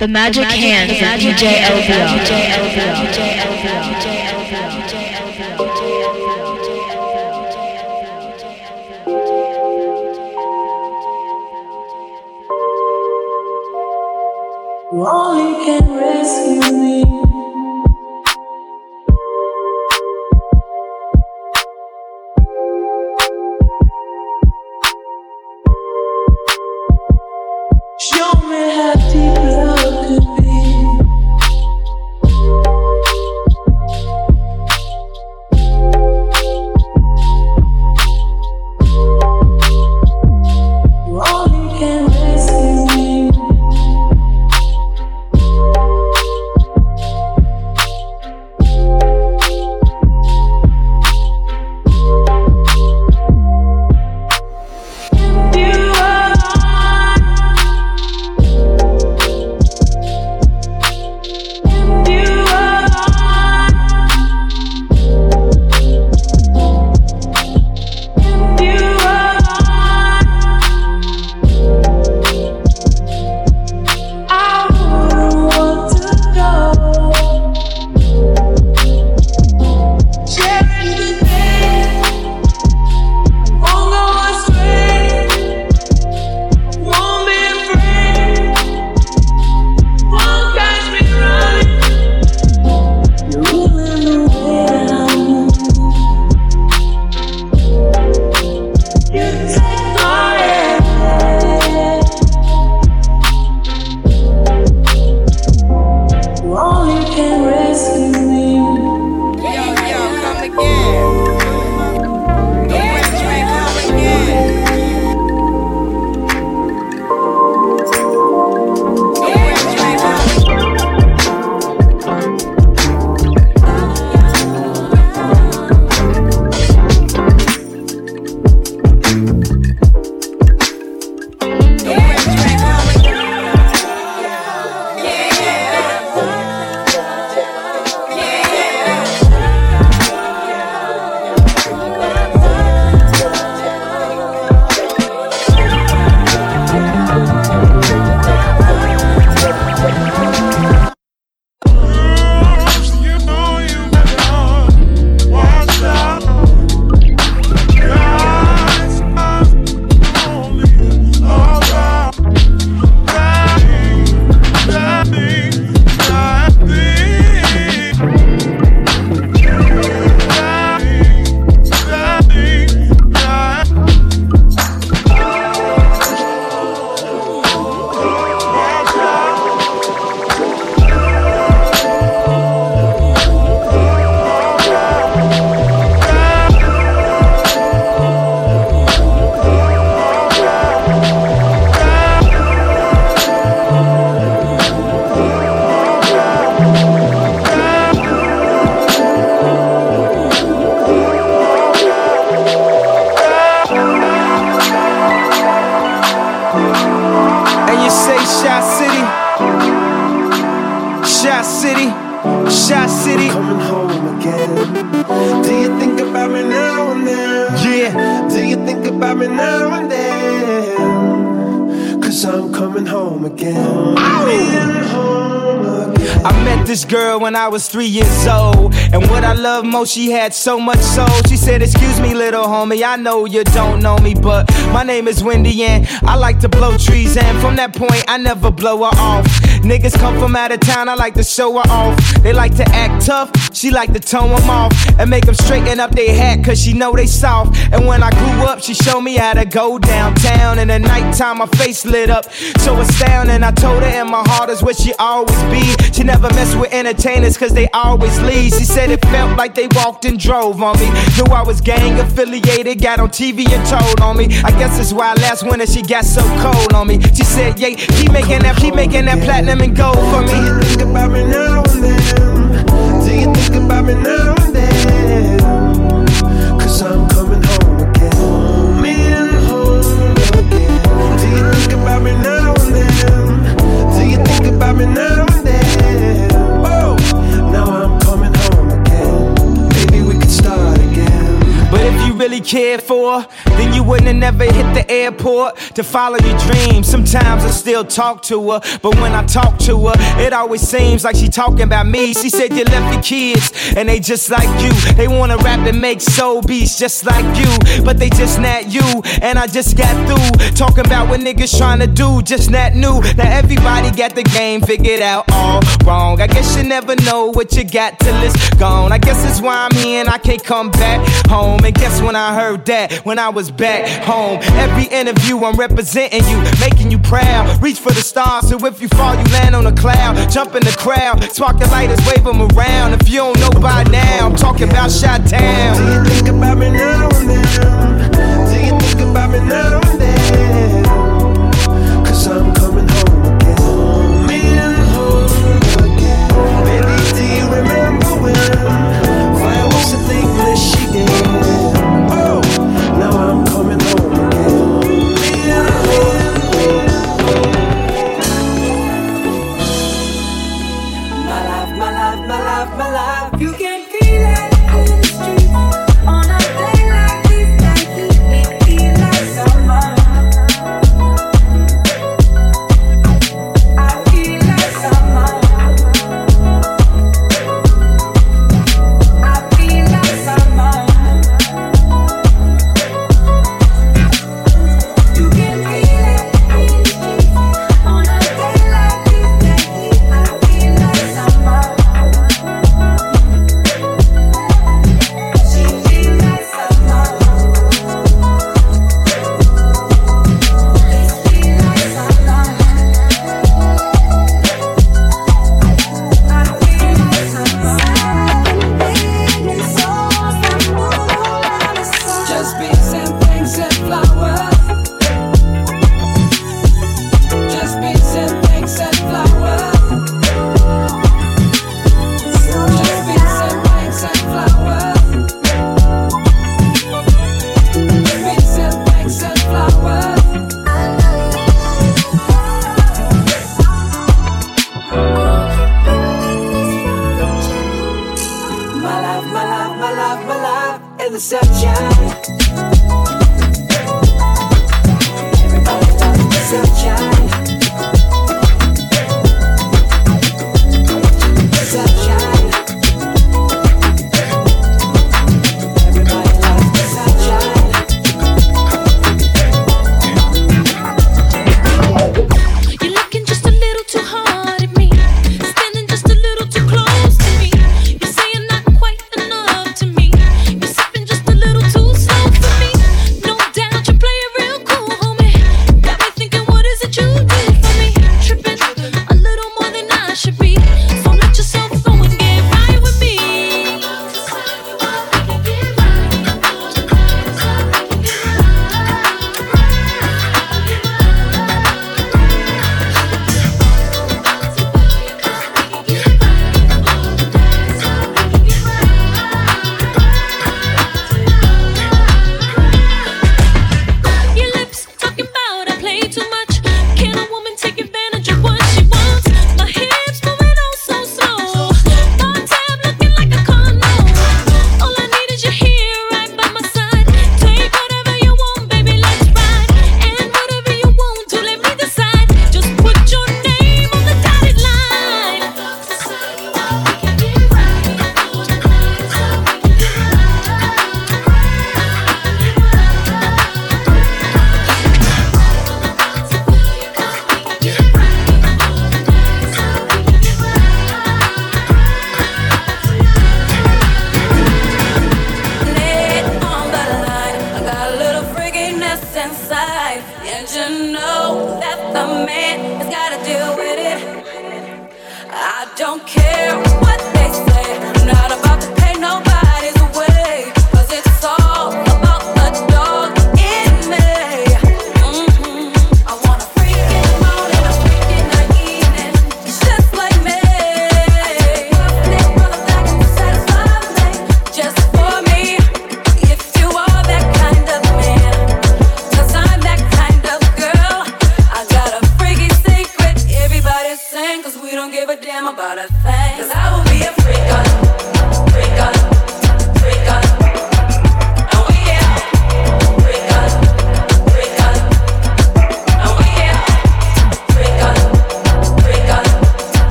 The magic hands of DJ Only can when I was three years old. And what I love most, she had so much soul. She said, Excuse me, little homie, I know you don't know me, but my name is Wendy and I like to blow trees. And from that point, I never blow her off. Niggas come from out of town, I like to show her off. They like to act tough, she like to tone them off. And make them straighten up their hat, cause she know they soft. And when I grew up, she showed me how to go downtown. And at nighttime, my face lit up, so astounding. I told her, and my heart is where she always be. She never mess with entertainers, cause they always leave. She said it felt like they walked and drove on me. Knew I was gang affiliated, got on TV and told on me. I guess that's why last winter she got so cold on me. She said, yeah, keep making that, keep making that platinum platinum and gold for me. Do you think about me now and then? Do you think about me now and then? Cause I'm coming home again. Coming home again. Do you think about me now and then? Do you think about me now really cared for, then you wouldn't have never hit the airport to follow your dreams. Sometimes I still talk to her, but when I talk to her, it always seems like she talking about me. She said you left your kids, and they just like you. They wanna rap and make soul beats just like you, but they just not you. And I just got through talking about what niggas trying to do, just not new. Now everybody got the game figured out all wrong. I guess you never know what you got till it's gone. I guess that's why I'm here and I can't come back home. And guess when I heard that? When I was back home. Every interview I'm representing you, making you proud. Reach for the stars, so if you fall, you land on a cloud. Jump in the crowd, spark the lighters, wave them around. If you don't know by now, I'm talking about Shot Town. Do you think about me now then? Do you think about me now then? Cause I'm coming home again. And home again. Baby, do you remember when?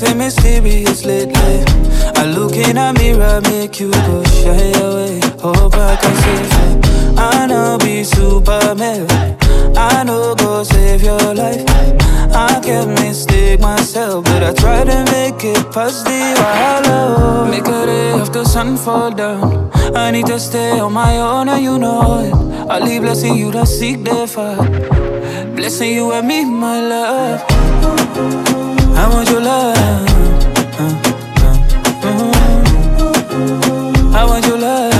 take mysterious lately. I look in a mirror, make you go shy away. Hope I can save. I know be Superman. I know go save your life. I can mistake myself, but I try to make it past the hello. Make a day after sun fall down. I need to stay on my own, and you know it. I leave blessing you that seek the fire. Blessing you and me, my love. I want your love. Uh, uh, mm-hmm. I want your love.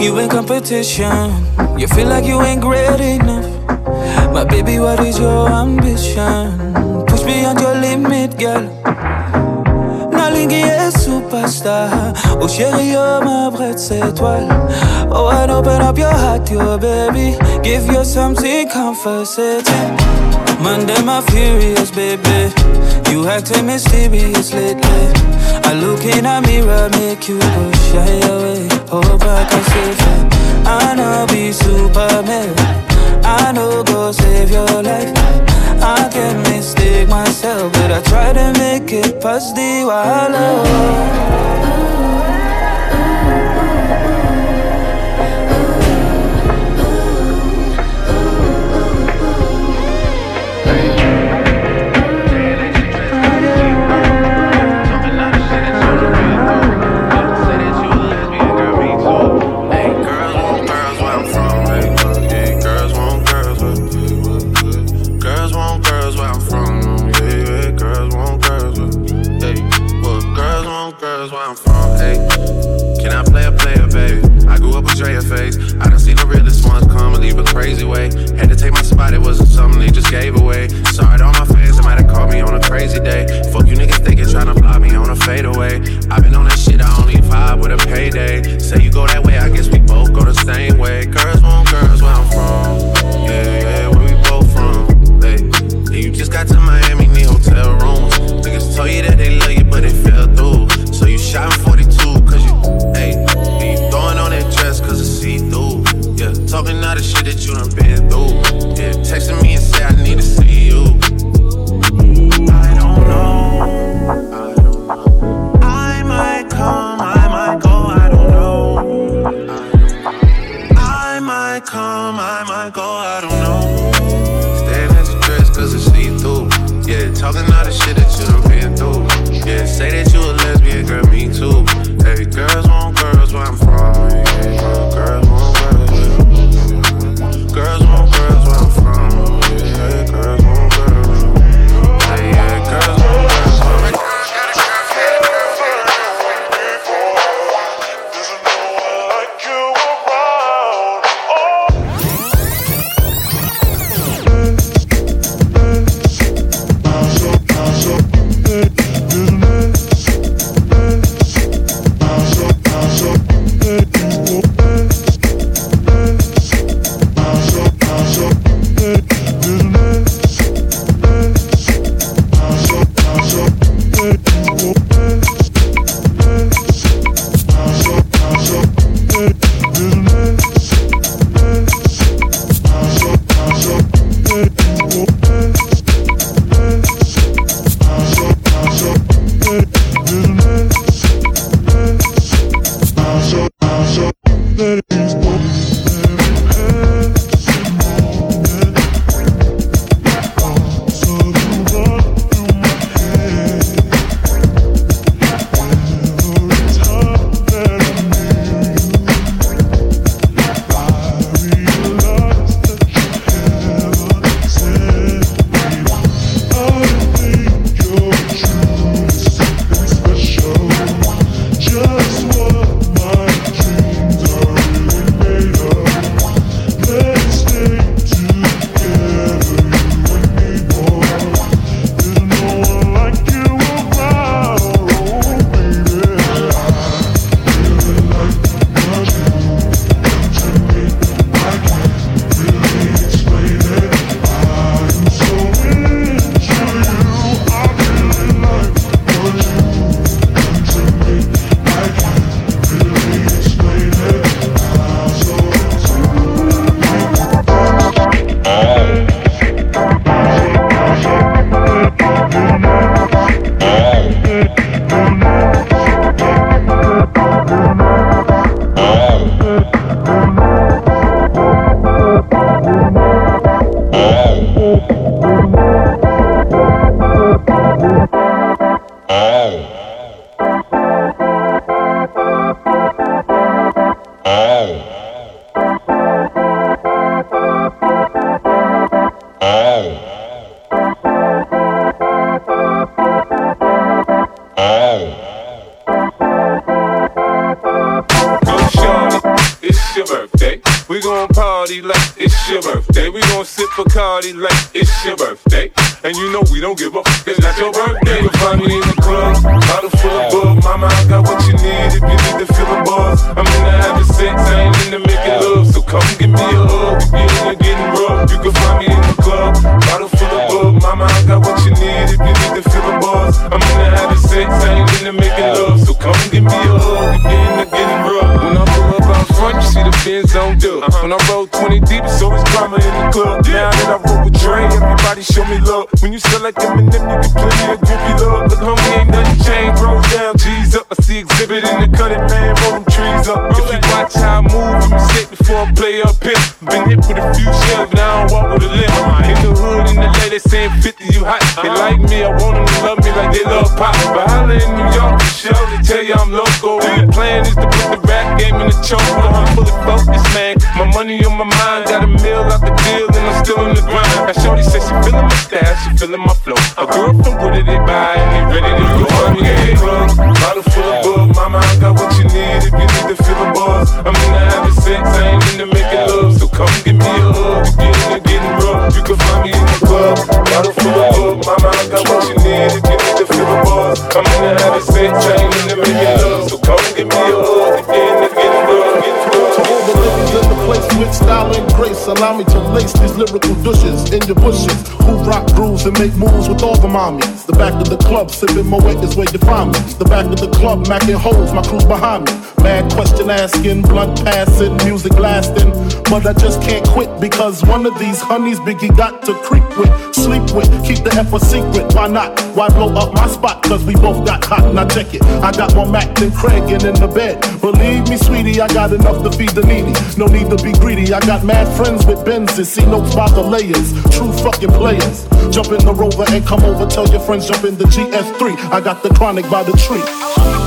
You in competition, you feel like you ain't great enough. My baby, what is your ambition? Push beyond your limit, girl. Tanguy est superstar. Oh chérie, you're my brightest étoile. Oh, and open up your heart your baby. Give you something comforting. Monday, my furious baby. You acting mysterious lately. I look in a mirror, make you go shy away. Oh, Hope I can save you. I know be Superman. I know go save your life. I can mistake myself, but I try to make it past the while. Cardi like mommy to lace these lyrical douches in your bushes. Who rock grooves and make moves with all the mommies. The back of the club, sipping Moet is where you find me. The back of the club, macking holes, my crew's behind me. Bad question asking, blunt passing, music lasting. But I just can't quit because one of these honeys Biggie got to creep with, sleep with, keep the F a secret. Why not? Why blow up my spot? Cause we both got hot. Now check it. I got more Mac than Craig and in the bed. Believe me, sweetie, I got enough to feed the needy. No need to be greedy. I got mad friends with Benzes. See notes by the layers. True fucking players. Jump in the rover and come over. Tell your friends jump in the GS3. I got the chronic by the tree.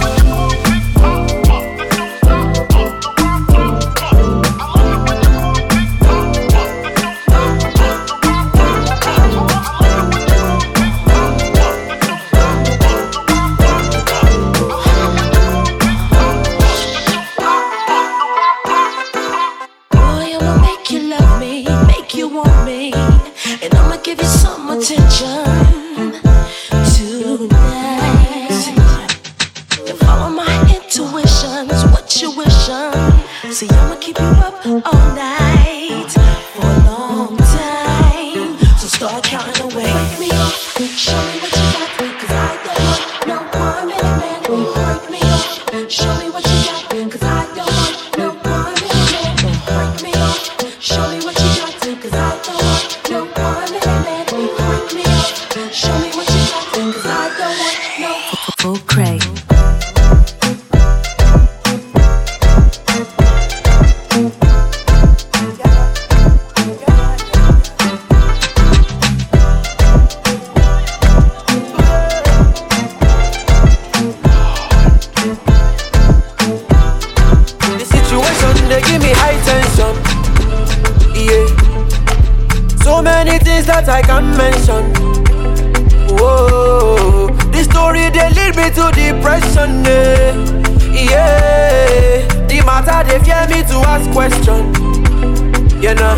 you know,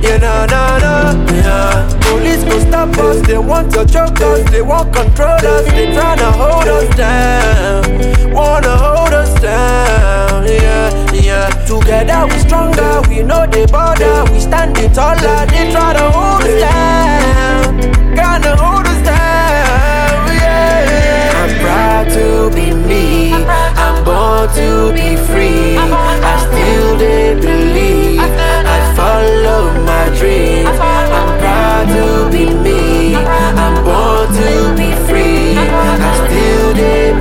you know, no, no, yeah. Police go stop us, they want to choke us, they want control us, they tryna hold us down, wanna hold us down, yeah, yeah. Together we stronger, we know they border, we stand standing taller, they tryna hold us down, gonna hold us down, yeah. I'm proud to be me, I'm born to be free, I still did believe follow my dreams. I'm proud to be me. I'm born to be free. I still did.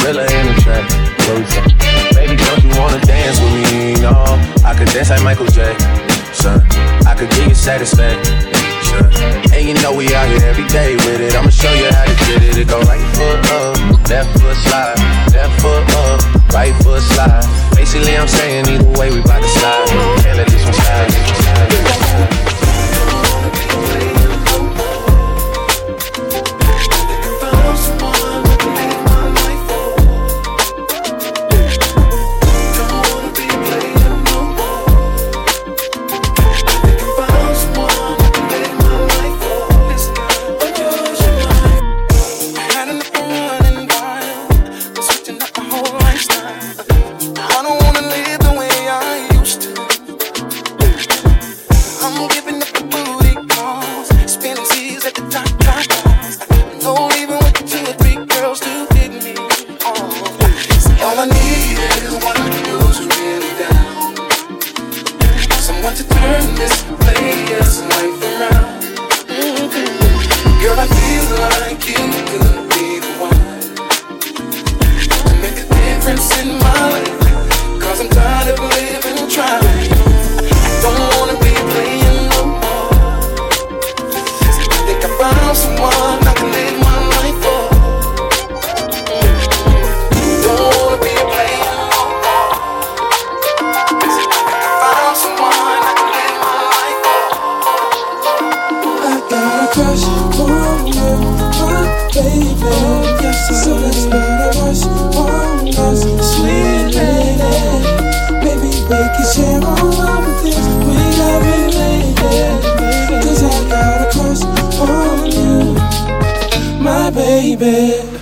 gorilla in the trap. Closer. Baby, don't you wanna dance with me? No, I could dance like Michael J. Jackson. I could give you satisfaction. And you know we out here every day with it. I'ma show you how to get it. It go right foot up, left foot slide, left foot up, right foot slide. Basically, I'm saying either way we bout to slide. Can't let this one slide. This one slide. baby.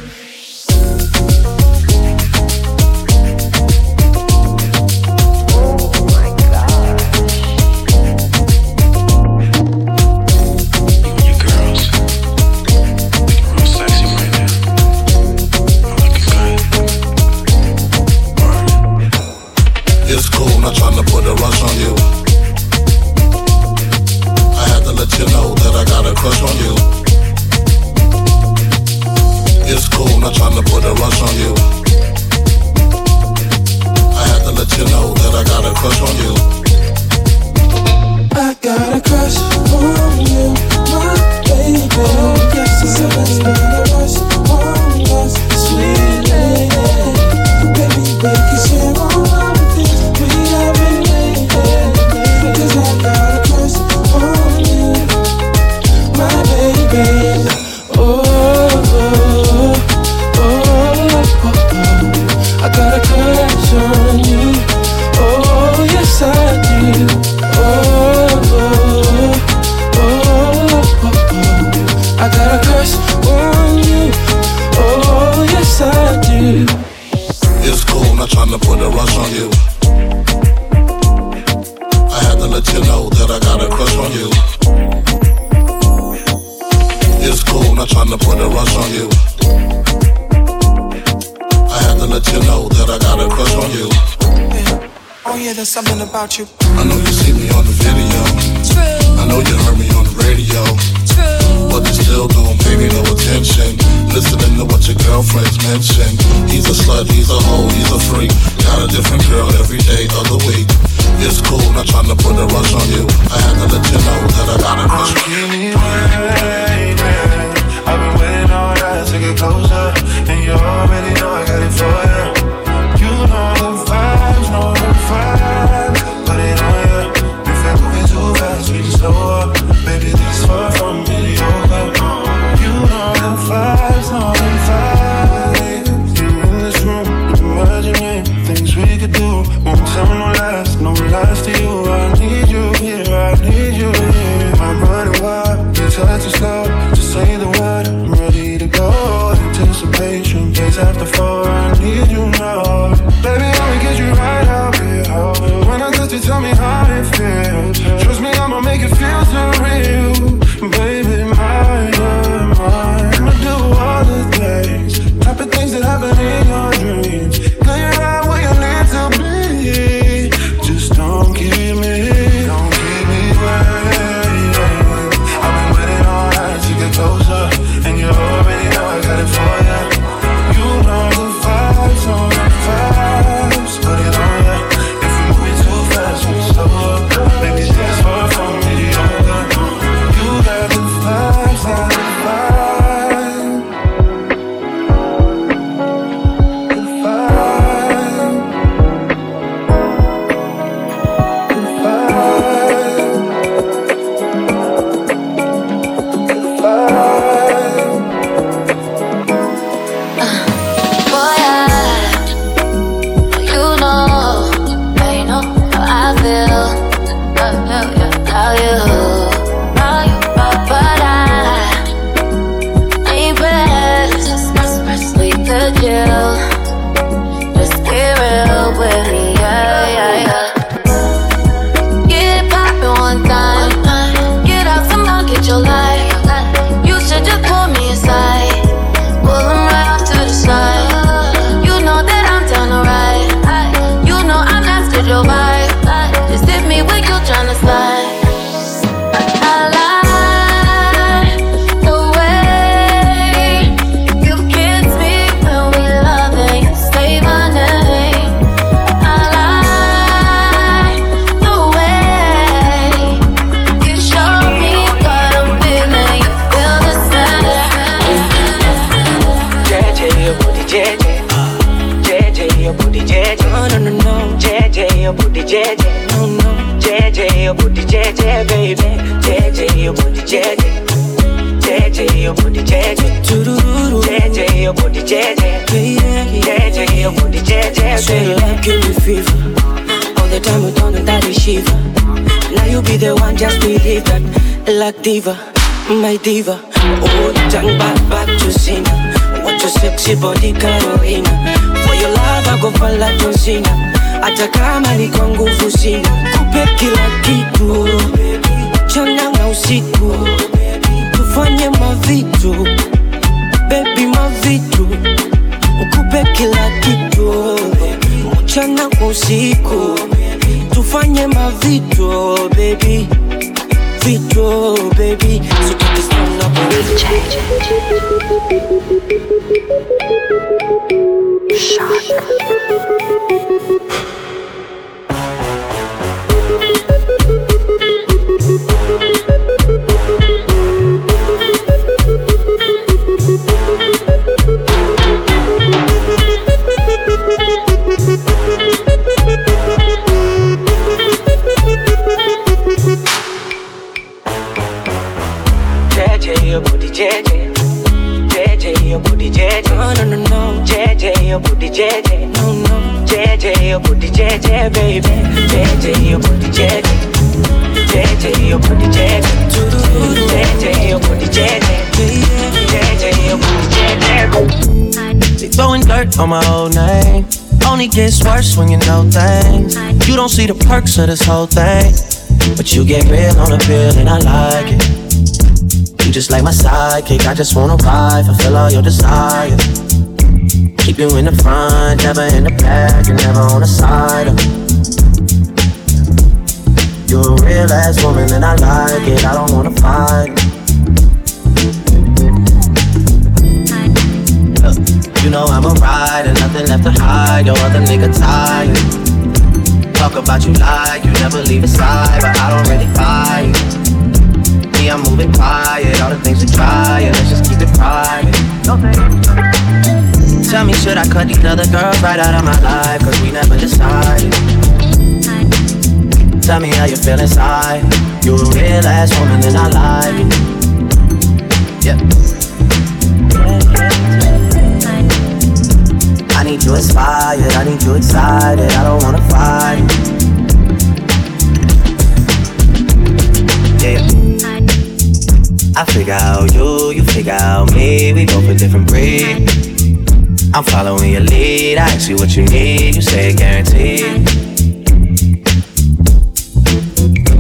Body, Carolina. For your love, I go John Cena. Hata kama kwa nguvu sina, no. JJ, your booty, JJ, baby. JJ, your booty, JJ. JJ, your booty, JJ. JJ, your booty, JJ. JJ, your booty, JJ. They throwing dirt on my old name. Only gets worse when you know things. You don't see the perks of this whole thing. But you get real on the bill and I like it. You just like my sidekick, I just wanna ride, fulfill all your desire. Keep you in the front, never in the back, and never on the side. You're a real ass woman and I like it, I don't wanna fight. You know I'm a rider, nothing left to hide, your other nigga tired. Talk about you like you never leave his side, but I don't really buy it. Me, I'm moving quiet. All the things we try, and let's just keep it private. Tell me, should I cut these other girls right out of my life? Cause we never decided. Tell me how you feel inside. You a real ass woman and I like it. Yeah. I need you inspired, I need you excited. I don't wanna fight. Yeah. I figure out you, you figure out me. We both a different breed. I'm following your lead. I ask you what you need. You say guaranteed.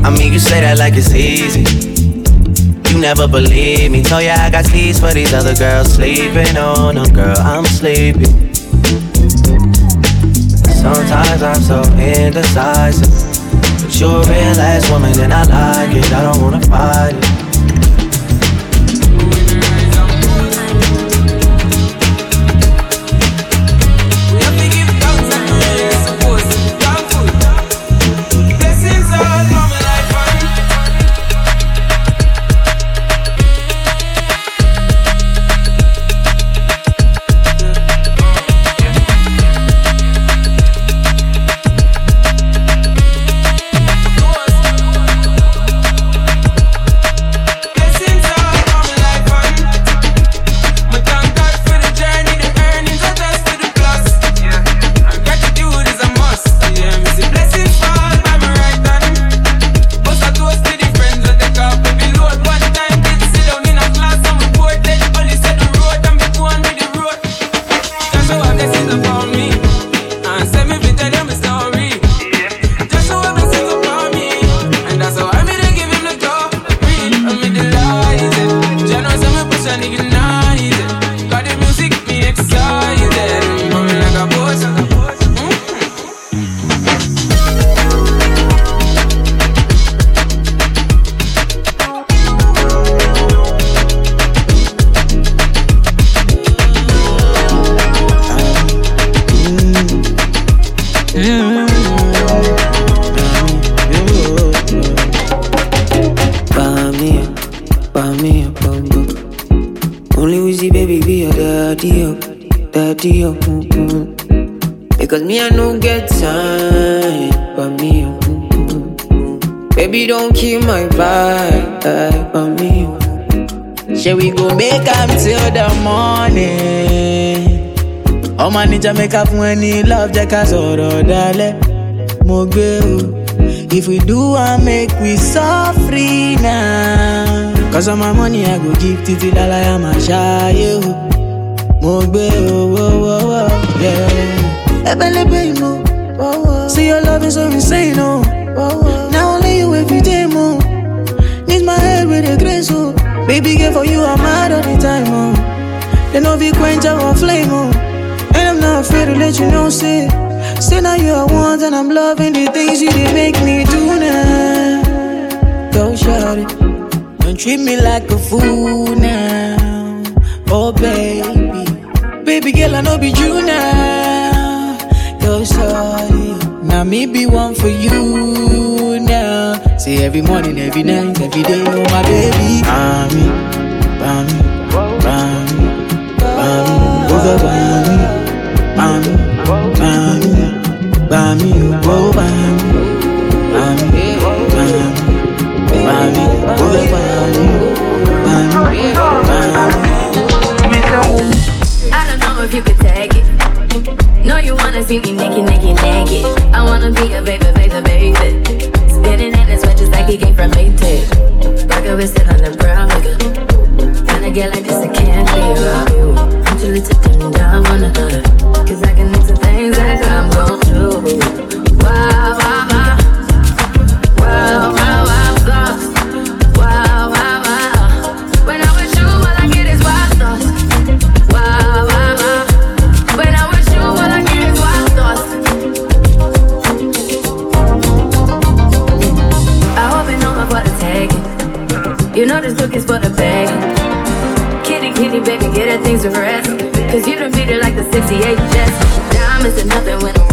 I mean, you say that like it's easy. You never believe me. Told ya I got keys for these other girls sleeping oh, on them. Girl, I'm sleepy. Sometimes I'm so indecisive. But you're a real ass woman and I like it. I don't wanna fight it. Up when he love jẹ́ ká sọ̀rọ̀ dalẹ̀. Mo gbé o. If we do am make we suffer now. Cause of my money i go give títí lálàyà máa ṣáyé o. Mo gbé owó wọ́wọ́ ẹbẹ̀lẹ́bẹ̀ ìmọ̀ see your love is so insane o na only you every day mo. Need my head with a grace o baby girl for you i'm mad all the time o they no fit quench our flame o. Not afraid to let you know, say, say now you are one, and I'm loving the things you did make me do now. Go shut it, don't treat me like a fool now. Oh baby, baby girl, I know be you now. Go shut it, now me be one for you now. Say every morning, every night, every day, oh my baby, mommy, mommy, mommy, mommy, over. Mami, mami, mami, oh mami, mami, mami, mami, oh mami, mami, mami. I don't know if you could take it. No, you wanna see me naked, naked, naked. I wanna be a baby, baby, baby. Spinning in his just like he came from Maytag. Rocket with sit on the brown nigga. Kinda get like this, I can't around you. Cause I can into things that I'm gon' do. Wow, wow, wow. Cause you done beat it like the 68 Jets. Diamonds are nothing when I'm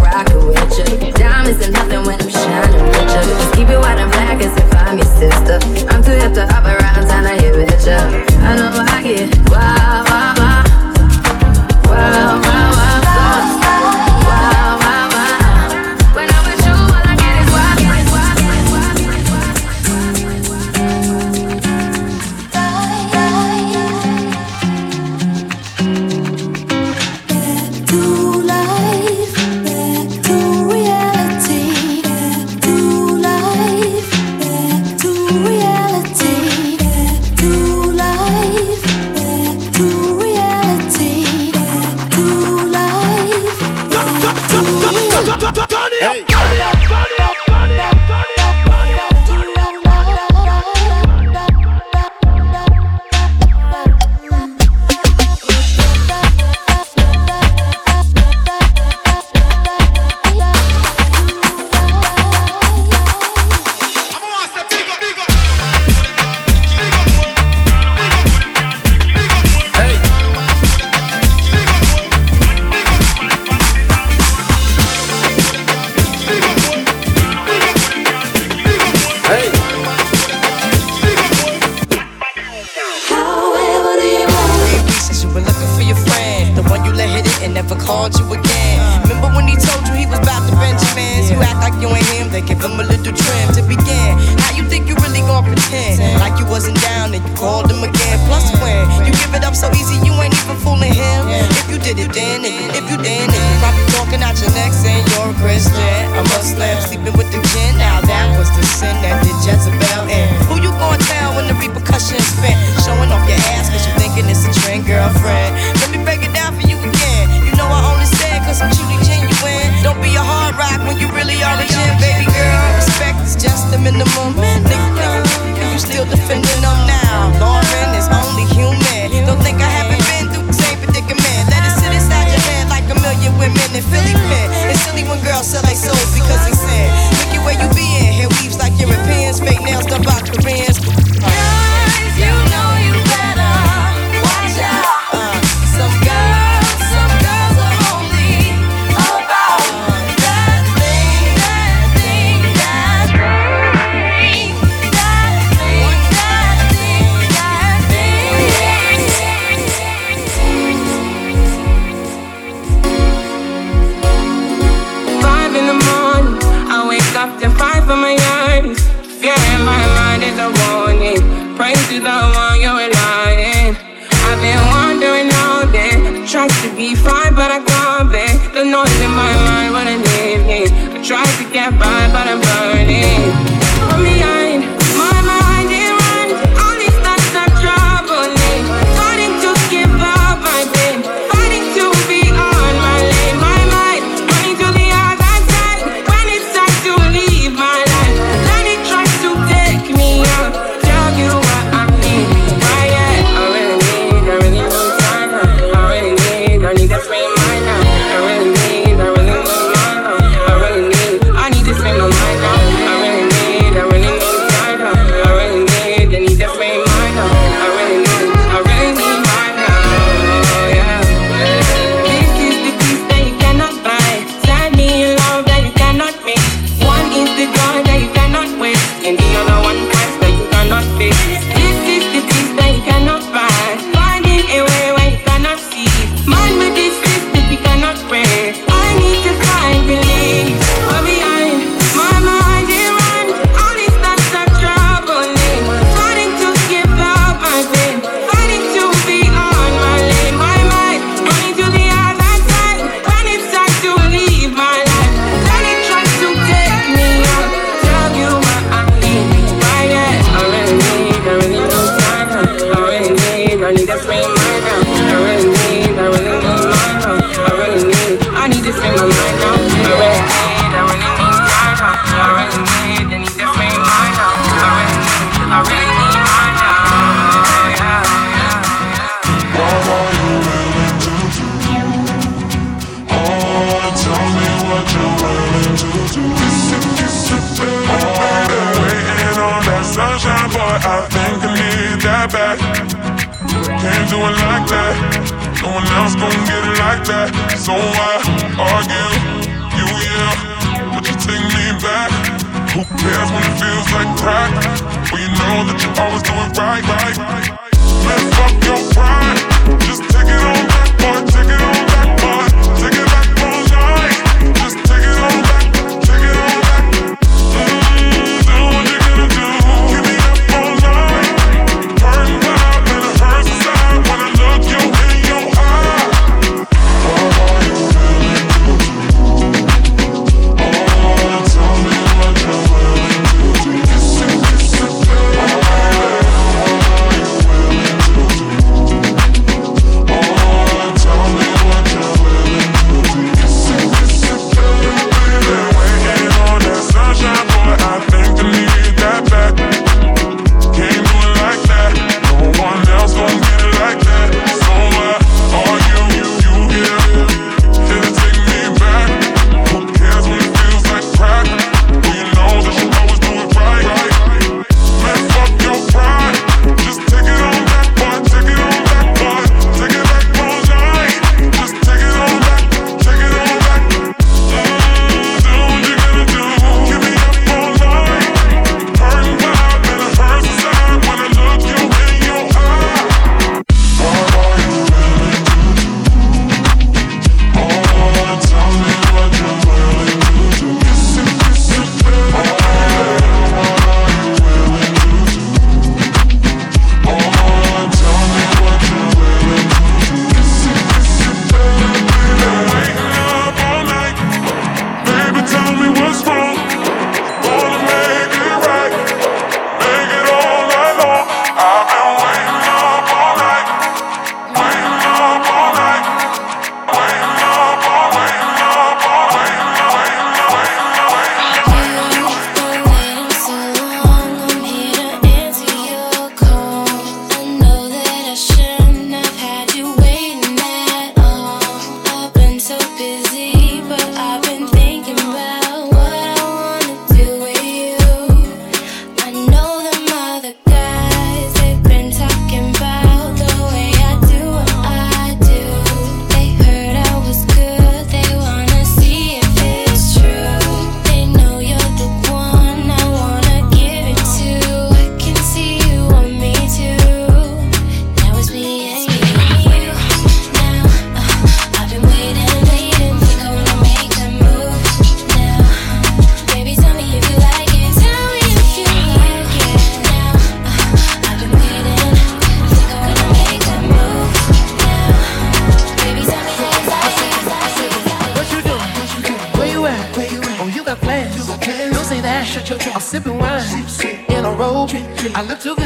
rock when you really are a gem, baby girl. Respect is just the minimum. Nigga, you still defending them now. Lauryn is only human. Don't think I haven't been through the same predicament. Let it sit inside your head like a million women in Philly Penn. It's silly when girls sell their I look too good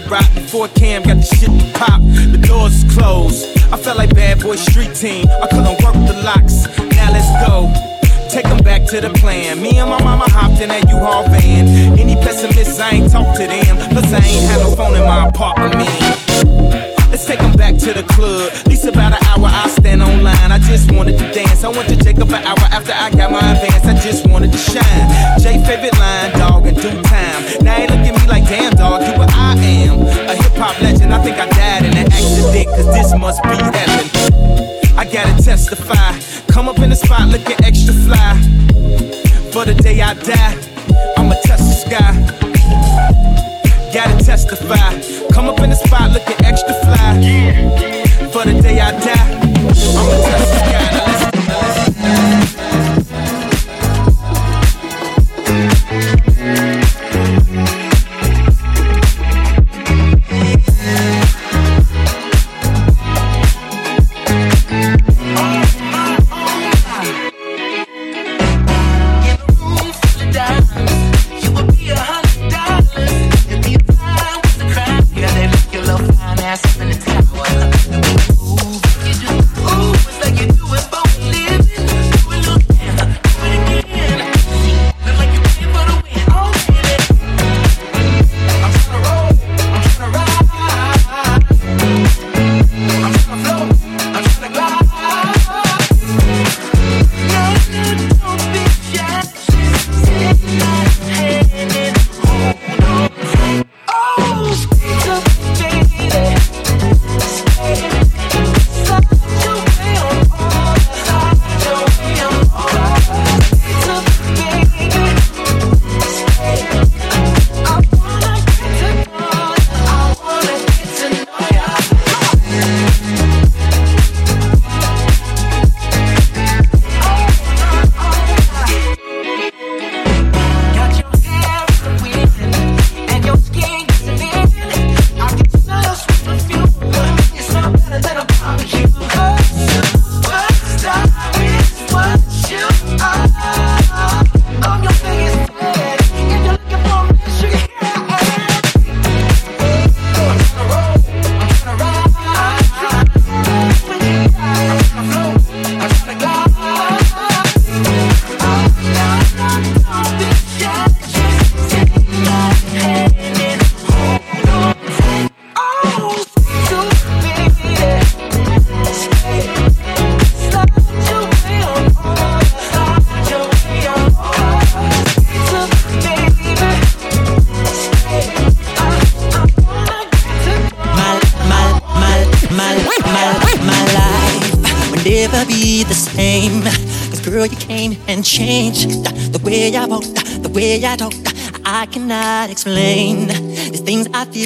the rock. Before Cam got the shit to pop, the doors closed. I felt like bad boy street team. I couldn't work the locks. Now let's go. Take them back to the plan. Me and my mama hopped in that U-Haul van. Any pessimists, I ain't talk to them. Plus, I ain't had no phone in my apartment. Let's take them back to the club. At least about an hour, I stand online. I just wanted to dance. I went to Jacob an hour after. I cause this must be heaven. I gotta testify. Come up in the spot looking extra fly. For the day I die, I'ma touch the sky. Gotta testify. Come up in the spot looking extra fly. For the day I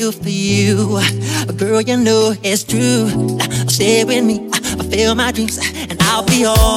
for you. Girl, you know it's true. Stay with me, fulfill my dreams, and I'll be all